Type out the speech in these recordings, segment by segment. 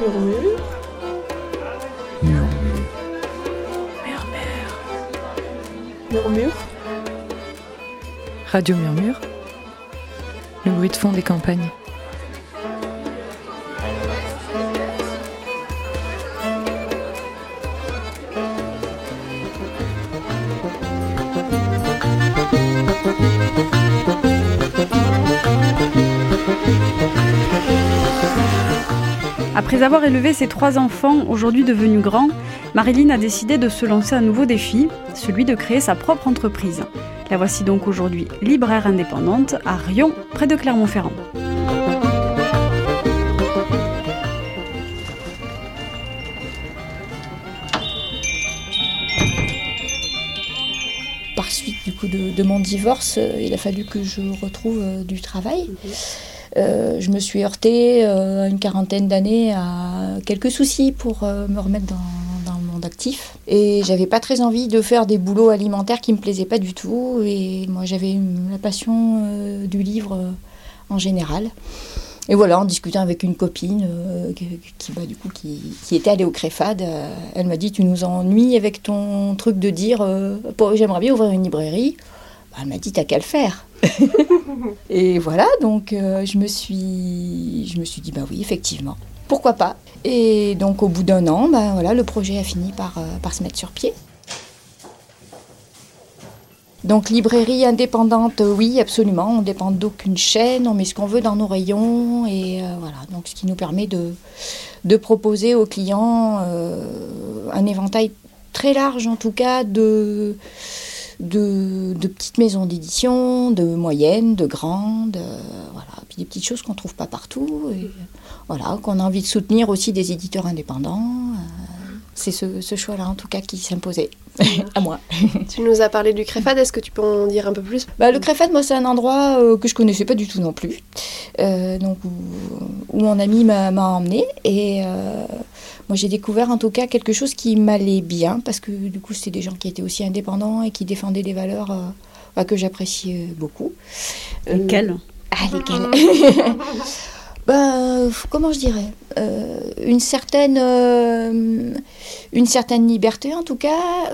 Murmure. Murmure. Murmure. Radio Murmure. Le bruit de fond des campagnes. Après avoir élevé ses trois enfants, aujourd'hui devenus grands, Marilyn a décidé de se lancer un nouveau défi, celui de créer sa propre entreprise. La voici donc aujourd'hui libraire indépendante à Rion, près de Clermont-Ferrand. Par suite du coup de, mon divorce, euh, il a fallu que je retrouve euh, du travail. Euh, je me suis heurtée euh, à une quarantaine d'années à quelques soucis pour euh, me remettre dans, dans le monde actif. Et j'avais pas très envie de faire des boulots alimentaires qui me plaisaient pas du tout. Et moi, j'avais la passion euh, du livre en général. Et voilà, en discutant avec une copine qui, bah, du coup, qui, était allée au Créfad, euh, elle m'a dit Tu nous ennuies avec ton truc de dire J'aimerais bien ouvrir une librairie. Elle m'a dit T'as qu'à le faire. Et voilà, donc euh, je, me suis, je me suis dit Bah oui, effectivement, pourquoi pas. Et donc au bout d'un an, bah, voilà, le projet a fini par, euh, par se mettre sur pied. Donc librairie indépendante, oui, absolument. On ne dépend d'aucune chaîne, on met ce qu'on veut dans nos rayons et euh, voilà. Donc ce qui nous permet de, de proposer aux clients un éventail très large, en tout cas, de, de, de petites maisons d'édition, de moyennes, de grandes, euh, voilà. Puis des petites choses qu'on trouve pas partout et voilà qu'on a envie de soutenir aussi des éditeurs indépendants. euh, c'est ce, ce choix-là, en tout cas, qui s'imposait à moi. Tu nous as parlé du Créfad, est-ce que tu peux en dire un peu plus? Bah, le Créfad, moi, c'est un endroit euh, que je connaissais pas du tout non plus. Euh, donc, où, où mon ami m'a emmené. Et moi, j'ai découvert en tout cas quelque chose qui m'allait bien, parce que du coup, c'était des gens qui étaient aussi indépendants et qui défendaient des valeurs euh, bah, que j'appréciais beaucoup. Euh, Lesquels ah, lesquelles? Ben, comment je dirais? Euh, Une certaine, une certaine liberté, en tout cas.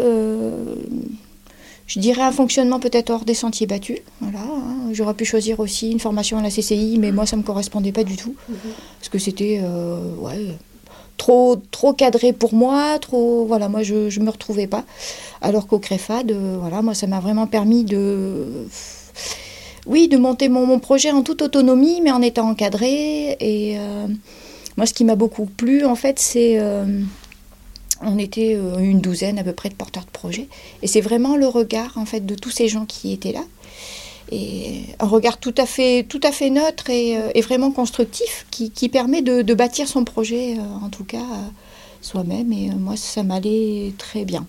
je dirais un fonctionnement peut-être hors des sentiers battus. Voilà, hein. J'aurais pu choisir aussi une formation à la CCI, mais moi, ça ne me correspondait pas du tout. Parce que c'était euh, ouais, trop, trop cadré pour moi, trop, voilà, moi, je ne me retrouvais pas. Alors qu'au Créfad, euh, voilà, moi, ça m'a vraiment permis de oui, de monter mon, projet en toute autonomie, mais en étant encadré. Et euh, moi, ce qui m'a beaucoup plu, en fait, c'est. euh, on était une douzaine à peu près de porteurs de projets. Et c'est vraiment le regard, en fait, de tous ces gens qui étaient là. Et un regard tout à fait, tout à fait neutre et, euh, vraiment constructif qui, permet de, bâtir son projet, euh, en tout cas, euh, soi-même. Et moi, ça m'allait très bien.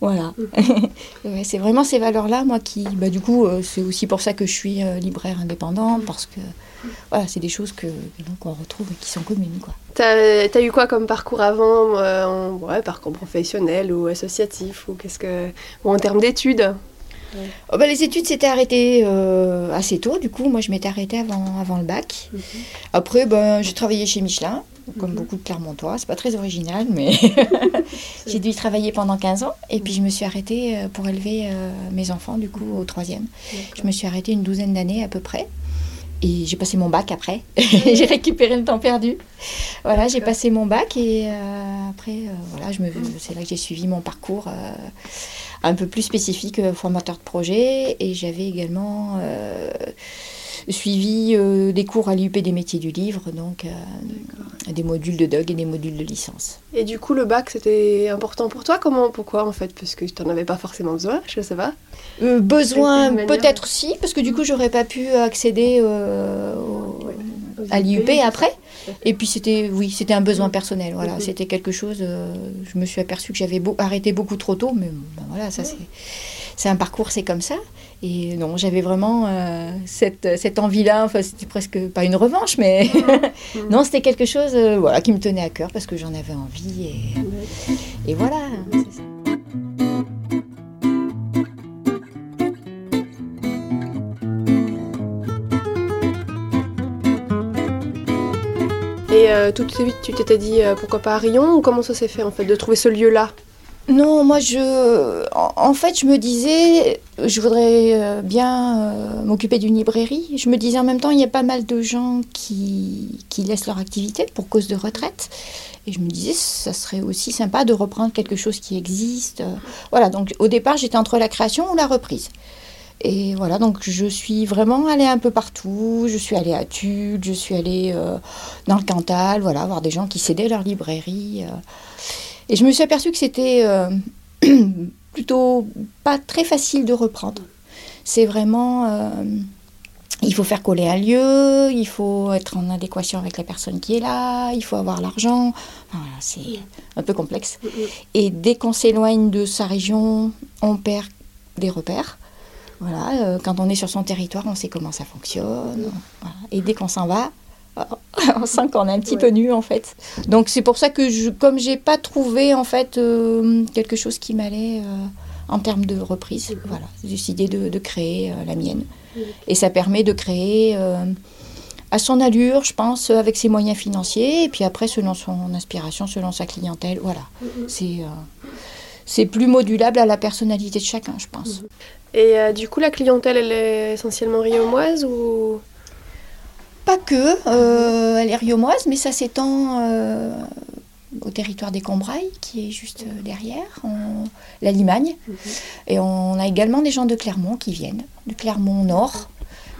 Voilà. C'est vraiment ces valeurs-là, moi, qui, bah, du coup, c'est aussi pour ça que je suis libraire indépendante, parce que, voilà, c'est des choses que donc on retrouve et qui sont communes, quoi. T'as as eu quoi comme parcours avant ouais, Parcours professionnel ou associatif ou que ou en termes d'études? Oh, bah, les études s'étaient arrêtées euh, assez tôt, du coup, moi, je m'étais arrêtée avant, avant le bac. Après, ben, j'ai travaillé chez Michelin, comme beaucoup de Clermontois. C'est pas très original, mais j'ai dû y travailler pendant 15 ans. Et puis, je me suis arrêtée euh, pour élever euh, mes enfants, du coup, au troisième. Je me suis arrêtée une douzaine d'années à peu près. Et j'ai passé mon bac après. j'ai récupéré le temps perdu. Voilà, j'ai passé mon bac et euh, après, euh, voilà, je me, c'est là que j'ai suivi mon parcours euh, un peu plus spécifique, formateur de projet. Et j'avais également suivi euh, des cours à l'IUP des métiers du livre, donc euh, des modules de DOG et des modules de licence. Et du coup, le bac, c'était important pour toi? Comment Pourquoi, en fait? Parce que tu n'en avais pas forcément besoin, je sais pas. Euh, besoin, peut-être si, parce que du coup, j'aurais pas pu accéder euh, au- à l'IUP après. Et puis c'était, oui, c'était un besoin personnel. Voilà, c'était quelque chose. euh, je me suis aperçue que j'avais beau- arrêté beaucoup trop tôt, mais ben voilà, ça c'est, c'est un parcours, c'est comme ça. Et non, j'avais vraiment euh, cette, cette envie-là. Enfin, c'était presque pas une revanche, mais non, c'était quelque chose, euh, voilà, qui me tenait à cœur parce que j'en avais envie et, et voilà. ça. Et euh, tout de suite, tu t'étais dit pourquoi pas à Rion ou comment ça s'est fait en fait de trouver ce lieu-là? Non, moi je. En, fait, je me disais, je voudrais euh, bien euh, m'occuper d'une librairie. Je me disais en même temps, il y a pas mal de gens qui, qui laissent leur activité pour cause de retraite. Et je me disais, ça serait aussi sympa de reprendre quelque chose qui existe. Voilà, donc au départ, j'étais entre la création ou la reprise. Et voilà, donc je suis vraiment allée un peu partout. Je suis allée à Tulle, je suis allée euh, dans le Cantal, voilà, voir des gens qui cédaient leur librairie. Et je me suis aperçue que c'était euh, plutôt pas très facile de reprendre. C'est vraiment. euh, il faut faire coller un lieu, il faut être en adéquation avec la personne qui est là, il faut avoir l'argent. Enfin, voilà, c'est un peu complexe. Et dès qu'on s'éloigne de sa région, on perd des repères. Voilà, euh, quand on est sur son territoire, on sait comment ça fonctionne. Voilà. Et dès qu'on s'en va, on sent qu'on est un petit Ouais. peu nu en fait. Donc c'est pour ça que je, comme j'ai pas trouvé en fait euh, quelque chose qui m'allait euh, en termes de reprise, Mhm. voilà, j'ai décidé de, de créer euh, la mienne. Et ça permet de créer à son allure, je pense, avec ses moyens financiers, et puis après selon son inspiration, selon sa clientèle, voilà. C'est euh, c'est plus modulable à la personnalité de chacun, je pense. Et euh, du coup, la clientèle, elle est essentiellement riomoise ou Pas que, euh, elle est riomoise, mais ça s'étend euh, au territoire des Combrailles, qui est juste euh, derrière, la Limagne. Et on a également des gens de Clermont qui viennent, de Clermont Nord,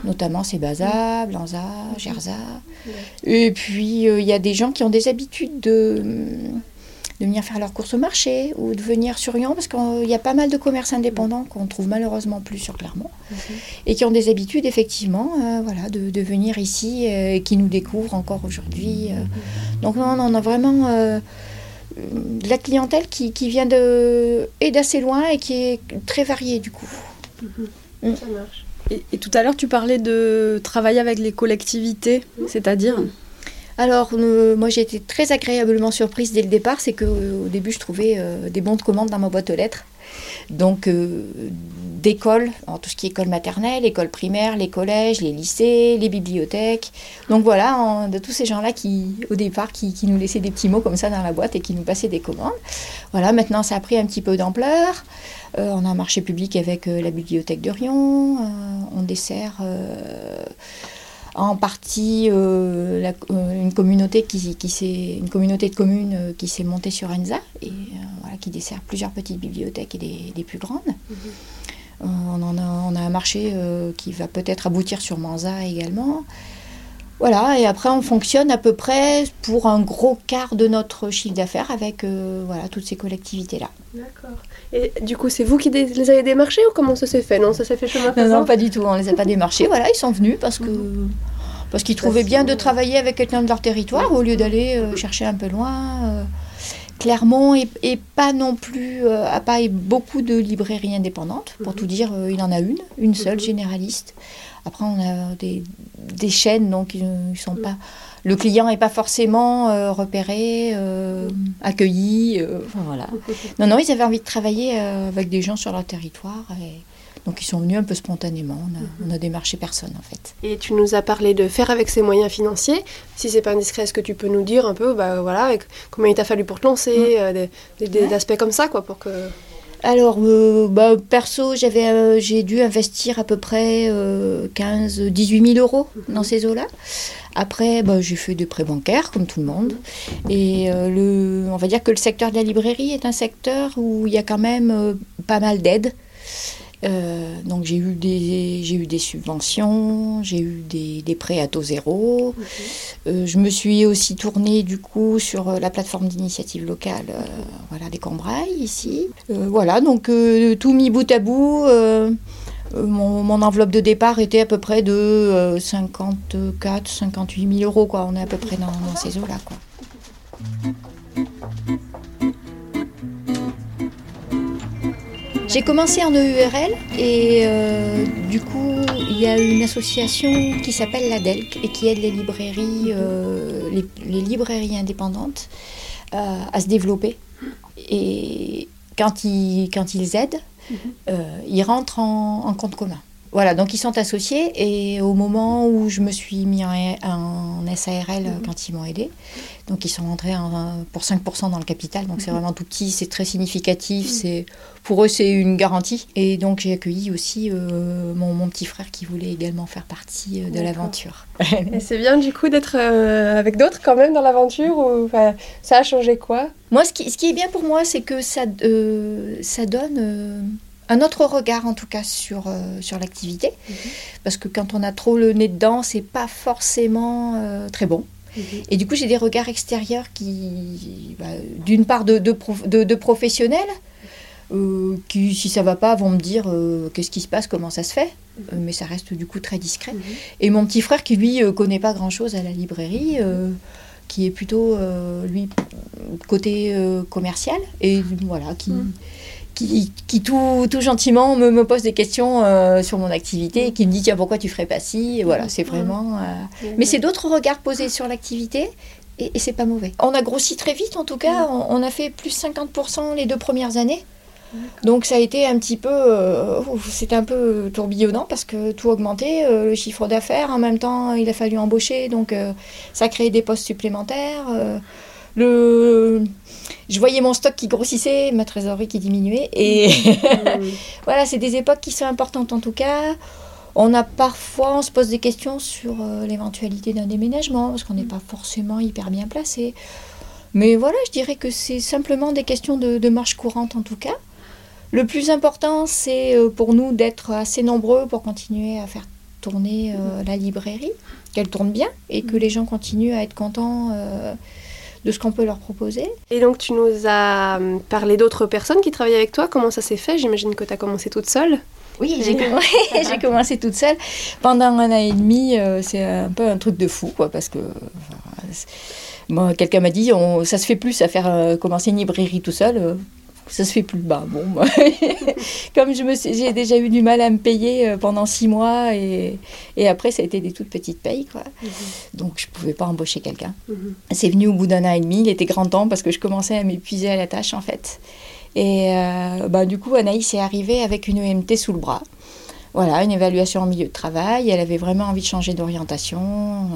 notamment Sébaza, Blanza, Gerza. Et puis euh, il y a des gens qui ont des habitudes de, de venir faire leurs courses au marché ou de venir sur Lyon, parce qu'il y a pas mal de commerces indépendants qu'on trouve malheureusement plus sur Clermont, et qui ont des habitudes effectivement euh, voilà, de, de venir ici euh, et qui nous découvrent encore aujourd'hui. euh. Donc non, on a vraiment euh, de la clientèle qui, qui vient de, et d'assez loin et qui est très variée du coup. ça marche Et, et tout à l'heure, tu parlais de travailler avec les collectivités, c'est-à-dire Alors, euh, moi j'ai été très agréablement surprise dès le départ, c'est qu'au début je trouvais euh, des bons de commande dans ma boîte aux lettres. Donc, euh, d'écoles, alors tout ce qui est école maternelle, école primaire, les collèges, les lycées, les bibliothèques. Donc voilà, en- de tous ces gens-là qui, au départ, qui, qui nous laissaient des petits mots comme ça dans la boîte et qui nous passaient des commandes. Voilà, maintenant ça a pris un petit peu d'ampleur. Euh, on a un marché public avec euh, la bibliothèque de Rion. Euh, on dessert euh, en partie euh, la- euh, une communauté qui, qui s'est une communauté de communes euh, qui s'est montée sur Enza et voilà, qui dessert plusieurs petites bibliothèques et des, des plus grandes. Euh, on, en a, on a un marché qui va peut-être aboutir sur Manza également. Voilà, et après on fonctionne à peu près pour un gros quart de notre chiffre d'affaires avec euh, voilà, toutes ces collectivités-là. D'accord. Et du coup, c'est vous qui les avez démarchés ou comment ça s'est fait? Non, ça s'est fait chemin Non, faisant non, pas du tout, on les a pas démarchés. Voilà, ils sont venus parce que parce qu'ils trouvaient bien de travailler avec quelqu'un de leur territoire au lieu d'aller euh, chercher un peu loin. euh. Clermont est pas non plus euh, a pas beaucoup de librairies indépendantes. Pour tout dire, euh, il en a une, une seule généraliste. Après, on a des, des chaînes, donc ils, ils sont pas. Le client n'est pas forcément euh, repéré, euh, accueilli. euh, enfin, voilà. Non, non, ils avaient envie de travailler avec des gens sur leur territoire. Et... Donc ils sont venus un peu spontanément. On a, on a démarché personne en fait. Et tu nous as parlé de faire avec ses moyens financiers. Si c'est pas indiscret, est-ce que tu peux nous dire un peu, bah voilà, avec combien il t'a fallu pour te lancer, euh, des, des- aspects comme ça, quoi, pour que. Alors, euh, bah, perso, j'avais, euh, j'ai dû investir à peu près 15-18 000 euros dans ces eaux-là. Après, bah, j'ai fait des prêts bancaires, comme tout le monde. Et euh, le, on va dire que le secteur de la librairie est un secteur où il y a quand même pas mal d'aides. Euh, donc j'ai eu des j'ai eu des subventions, j'ai eu des, des prêts à taux zéro. Euh, je me suis aussi tournée du coup sur euh, la plateforme d'initiative locale, euh, voilà des Combrailles ici. Voilà donc tout mis bout à bout. mon, mon enveloppe de départ était à peu près de euh, 54, 58 000 euros quoi. On est à peu près dans, dans ces eaux là quoi. J'ai commencé en EURL et euh, du coup il y a une association qui s'appelle la DELC et qui aide les librairies, euh, les, les librairies indépendantes euh, à se développer. Et quand ils, quand ils aident, euh, ils rentrent en, en compte commun. Voilà, donc ils sont associés et au moment où je me suis mis en, en SARL Mhm. quand ils m'ont aidé, donc ils sont rentrés en- pour 5% dans le capital, donc c'est vraiment tout petit, c'est très significatif, c'est pour eux c'est une garantie. Et donc j'ai accueilli aussi euh, mon, mon petit frère qui voulait également faire partie euh, de l'aventure. Et c'est bien du coup d'être euh, avec d'autres quand même dans l'aventure ou ça a changé quoi? Moi, ce qui, ce qui est bien pour moi, c'est que ça, ça donne un autre regard, en tout cas, sur, euh, sur l'activité. Parce que quand on a trop le nez dedans, c'est pas forcément euh, très bon. Et du coup, j'ai des regards extérieurs qui, bah, d'une part, de, de, prof- de- de professionnels, euh, qui, si ça va pas, vont me dire qu'est-ce qui se passe, comment ça se fait. Euh, mais ça reste du coup très discret. Et mon petit frère, qui lui connaît pas grand-chose à la librairie, qui est plutôt, lui, côté commercial, et voilà, qui. Qui, qui tout, tout gentiment me, me pose des questions euh, sur mon activité, et qui me dit tiens, pourquoi tu ferais pas ci? Et voilà, c'est vraiment. euh, mais c'est d'autres regards posés sur l'activité. Et, et c'est pas mauvais. On a grossi très vite, en tout cas. On, on a fait plus 50% les deux premières années. Donc ça a été un petit peu, euh, c'était un peu tourbillonnant parce que tout augmentait, euh, le chiffre d'affaires. En même temps, il a fallu embaucher, donc euh, ça a créé des postes supplémentaires. Le, je voyais mon stock qui grossissait, ma trésorerie qui diminuait. Et voilà, c'est des époques qui sont importantes en tout cas. On a parfois, on se pose des questions sur euh, l'éventualité d'un déménagement, parce qu'on n'est pas forcément hyper bien placé. Mais voilà, je dirais que c'est simplement des questions de, de marche courante en tout cas. Le plus important, c'est euh, pour nous d'être assez nombreux pour continuer à faire tourner euh, la librairie, qu'elle tourne bien et que les gens continuent à être contents de ce qu'on peut leur proposer. Et donc tu nous as hum, parlé d'autres personnes qui travaillaient avec toi. Comment ça s'est fait? J'imagine que tu as commencé toute seule. Oui, j'ai commencé, toute seule. Pendant un an et demi, euh, c'est un peu un truc de fou, quoi, parce que... enfin, quelqu'un m'a dit, on, ça se fait plus à faire euh, commencer une librairie tout seul. euh, ça se fait plus. Bah bon, moi, comme je me suis- j'ai déjà eu du mal à me payer euh, pendant six mois et, et après ça a été des toutes petites payes, quoi. Donc je pouvais pas embaucher quelqu'un. C'est venu au bout d'un an et demi. Il était grand temps parce que je commençais à m'épuiser à la tâche en fait. Et euh, bah, du coup, Anaïs est arrivée avec une EMT sous le bras. Voilà, une évaluation en milieu de travail. Elle avait vraiment envie de changer d'orientation. Euh,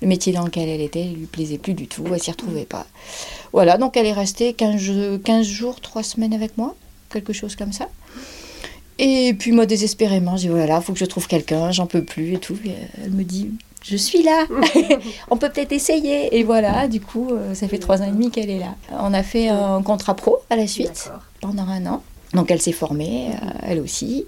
le métier dans lequel elle était ne lui plaisait plus du tout. Elle s'y retrouvait pas. Voilà, donc elle est restée 15, je- 15 jours, 3 semaines avec moi. Quelque chose comme ça. Et puis moi, désespérément, j'ai dit, voilà, faut que je trouve quelqu'un, j'en peux plus et tout. Et elle me dit, je suis là, on peut peut-être essayer. Et voilà, du coup, euh, ça fait trois ans et demi qu'elle est là. On a fait un contrat pro à la suite pendant un an. Donc elle s'est formée, euh, elle aussi.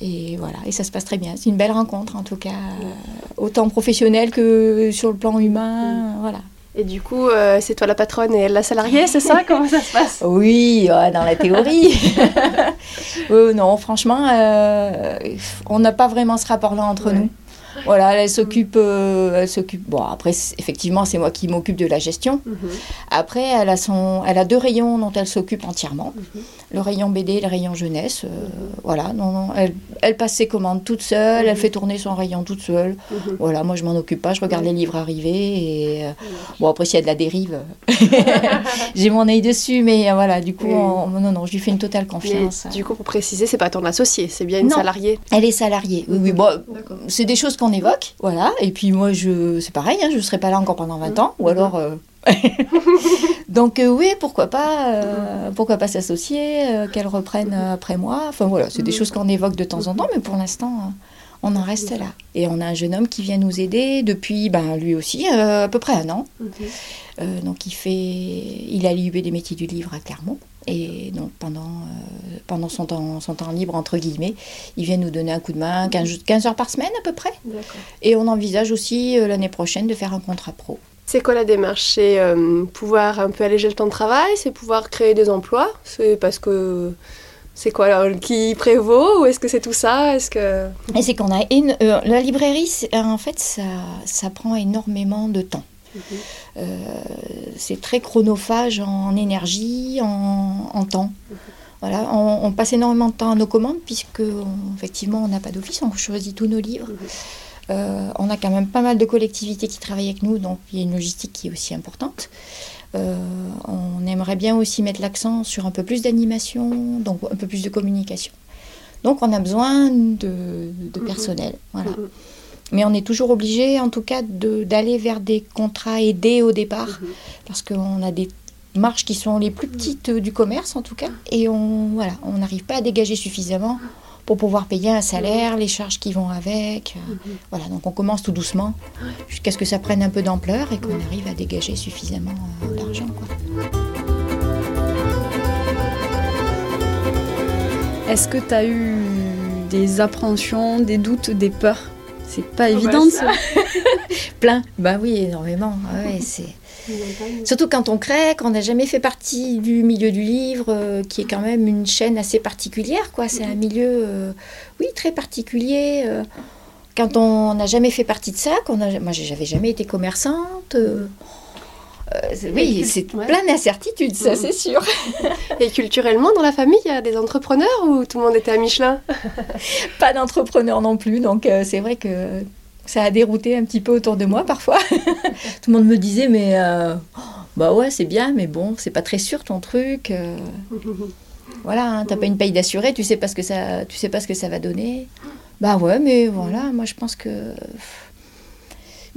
Et voilà, et ça se passe très bien. C'est une belle rencontre en tout cas, euh, autant professionnelle que sur le plan humain. Voilà. Et du coup, euh, c'est toi la patronne et elle la salariée, c'est ça? Comment ça se passe? Oui, dans la théorie. Non, franchement, on n'a pas vraiment ce rapport-là entre Ouais. nous. Voilà, elle s'occupe, euh, elle s'occupe. Bon, après, effectivement, c'est moi qui m'occupe de la gestion. Mhm. Après, elle a son, elle a deux rayons dont elle s'occupe entièrement. Mhm. Le rayon BD et le rayon jeunesse. euh, Voilà, non, non, elle, elle passe ses commandes toute seule, elle Mhm. fait tourner son rayon toute seule. Voilà, moi je m'en occupe pas, je regarde les livres arriver et euh, bon après s'il y a de la dérive, j'ai mon œil dessus, mais voilà, du coup, on- non non, je lui fais une totale Mais confiance. du coup, pour préciser, c'est pas ton associé, c'est bien une Non. salariée. Elle est salariée. Oui, oui, bon, c'est des choses qu'on évoque, voilà. Et puis moi, je, c'est pareil, hein, je ne serai pas là encore pendant 20 ans, ou alors. euh, Donc euh, oui, pourquoi pas, euh, pourquoi pas s'associer, euh, qu'elle reprenne euh, après moi. Enfin voilà, c'est des choses qu'on évoque de temps en temps, mais pour l'instant, on en reste là. Et on a un jeune homme qui vient nous aider depuis, ben lui aussi, à peu près un an. Donc il fait, il a l'IUB des métiers du livre à Clermont. Et donc pendant, euh, pendant son, temps, son temps libre, entre guillemets, il vient nous donner un coup de main, 15, 15 heures par semaine à peu près. Et on envisage aussi euh, l'année prochaine de faire un contrat pro. C'est quoi la démarche? C'est euh, pouvoir un peu alléger le temps de travail? C'est pouvoir créer des emplois? C'est parce que. C'est quoi alors, qui prévaut? Ou est-ce que c'est tout ça? Est-ce que. Et c'est qu'on a une, la librairie, en fait, ça, ça prend énormément de temps. Euh, c'est très chronophage en énergie, en, en temps. Voilà, on, on passe énormément de temps à nos commandes puisque on- effectivement on n'a pas d'office, on choisit tous nos livres. Euh, on a quand même pas mal de collectivités qui travaillent avec nous, donc il y a une logistique qui est aussi importante. Euh, on aimerait bien aussi mettre l'accent sur un peu plus d'animation, donc un peu plus de communication. Donc on a besoin de, de Mhm. personnel. Voilà. Mhm. Mais on est toujours obligé, en tout cas, de- d'aller vers des contrats aidés au départ, Mhm. parce qu'on a des marges qui sont les plus petites euh, du commerce, en tout cas, et on voilà, on n'arrive pas à dégager suffisamment pour pouvoir payer un salaire, les charges qui vont avec. euh, Mhm. Voilà, donc on commence tout doucement, jusqu'à ce que ça prenne un peu d'ampleur et qu'on arrive à dégager suffisamment euh, d'argent. quoi. Est-ce que tu as eu des appréhensions, des doutes, des peurs? C'est pas évident de ça. se- Plein, bah oui, énormément. Ah ouais, c'est... Surtout quand on crée, qu'on n'a jamais fait partie du milieu du livre, euh, qui est quand même une chaîne assez particulière, quoi. C'est un milieu, euh, oui, très particulier. euh. quand on n'a jamais fait partie de ça, qu'on a, moi, j'avais jamais été commerçante. Euh, oui, c'est Ouais. plein d'incertitudes, ça, Mhm. c'est sûr. Et culturellement, dans la famille, il y a des entrepreneurs ou tout le monde était à Michelin? Pas d'entrepreneur non plus, donc euh, c'est vrai que ça a dérouté un petit peu autour de moi parfois. Tout le monde me disait, mais euh, oh, bah ouais, c'est bien, mais bon, c'est pas très sûr ton truc. euh. Voilà, hein, t'as pas une paye d'assuré, tu sais pas ce que ça, tu sais pas ce que ça va donner. Bah ouais, mais voilà, moi je pense que,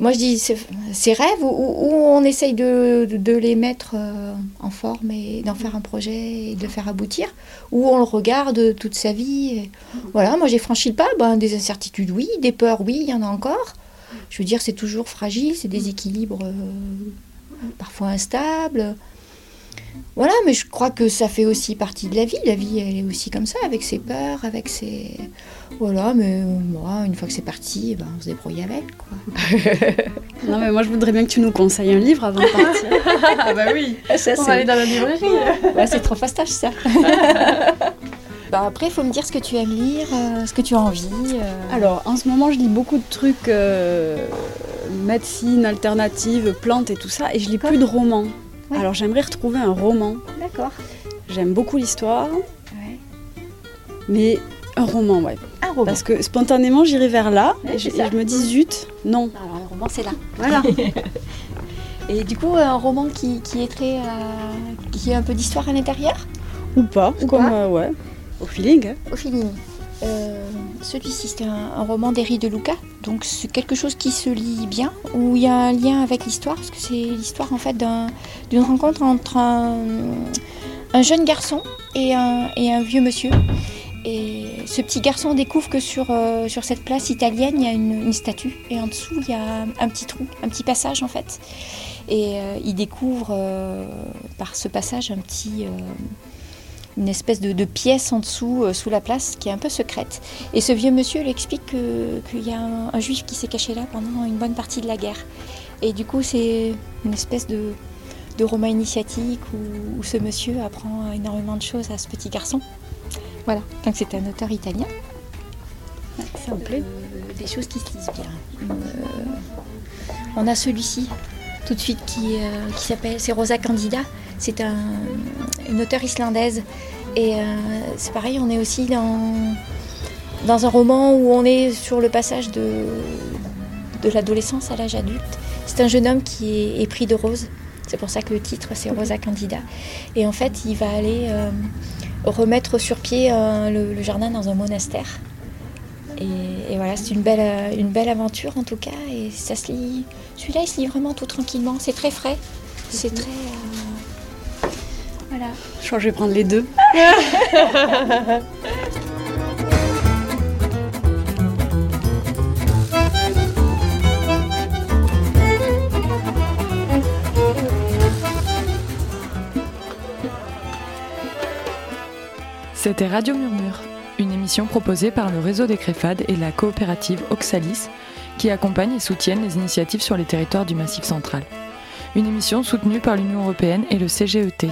moi je dis ces, rêves où on essaye de, les mettre euh, en forme et d'en faire un projet et de le faire aboutir, où on le regarde toute sa vie. et voilà, moi j'ai franchi le pas, ben, des incertitudes oui, des peurs oui, il y en a encore. Je veux dire, c'est toujours fragile, c'est des équilibres euh, parfois instables. Voilà, mais je crois que ça fait aussi partie de la vie. La vie, elle est aussi comme ça, avec ses peurs, avec ses... Voilà, mais euh, moi, une fois que c'est parti, eh ben, on se débrouille avec, quoi. Non, mais moi je voudrais bien que tu nous conseilles un livre avant de partir. Ah bah oui Ça, On va aller dans la librairie Ouais, c'est trop fastoche, ça. bah, après, il faut me dire ce que tu aimes lire, euh, ce que tu as envie. euh. Alors, en ce moment, je lis beaucoup de trucs euh, médecine, alternative, plantes et tout ça, et je lis plus de romans. Ouais. Alors, j'aimerais retrouver un roman. D'accord. J'aime beaucoup l'histoire, Ouais. mais un roman, ouais. Un roman. Parce que spontanément, j'irai vers là, Ouais, et, je, me dis zut, non. Alors, le roman, c'est là. Voilà. Et du coup, un roman qui, qui est très. euh, qui a un peu d'histoire à l'intérieur? Ou pas, Ou comme, pas? euh, ouais, au feeling. hein. Au feeling. Euh, Celui-ci, c'est un, roman d'Eri de Luca, donc c'est quelque chose qui se lit bien, où il y a un lien avec l'histoire, parce que c'est l'histoire en fait d'un- d'une rencontre entre un, un jeune garçon et un, vieux monsieur. Et ce petit garçon découvre que sur, euh, sur cette place italienne, il y a une, statue, et en dessous, il y a un petit trou, un petit passage en fait. Et euh, il découvre par ce passage un petit, une espèce de, de pièce en dessous, euh, sous la place, qui est un peu secrète. Et ce vieux monsieur lui explique que- qu'il y a un, un juif qui s'est caché là pendant une bonne partie de la guerre. Et du coup, c'est une espèce de, de roman initiatique où, où ce monsieur apprend énormément de choses à ce petit garçon. Voilà, donc c'est un auteur italien. Ça me plaît? Euh, des choses qui se lisent bien. Euh, on a celui-ci tout de suite qui, euh, qui s'appelle, c'est Rosa Candida. C'est un, une auteure islandaise. Et euh, c'est pareil, on est aussi dans, dans un roman où on est sur le passage de, de l'adolescence à l'âge adulte. C'est un jeune homme qui est épris de rose. C'est pour ça que le titre, c'est Rosa Candida. Et en fait, il va aller euh, remettre sur pied euh, le, le jardin dans un monastère. Et, et voilà, c'est une belle, une belle aventure en tout cas. Et ça se lit. Celui-là, il se lit vraiment tout tranquillement. C'est très frais. C'est très. euh, Je crois que je vais prendre les deux. C'était Radio Murmure, une émission proposée par le réseau des Créfades et la coopérative Oxalis, qui accompagnent et soutiennent les initiatives sur les territoires du Massif central. Une émission soutenue par l'Union européenne et le CGET.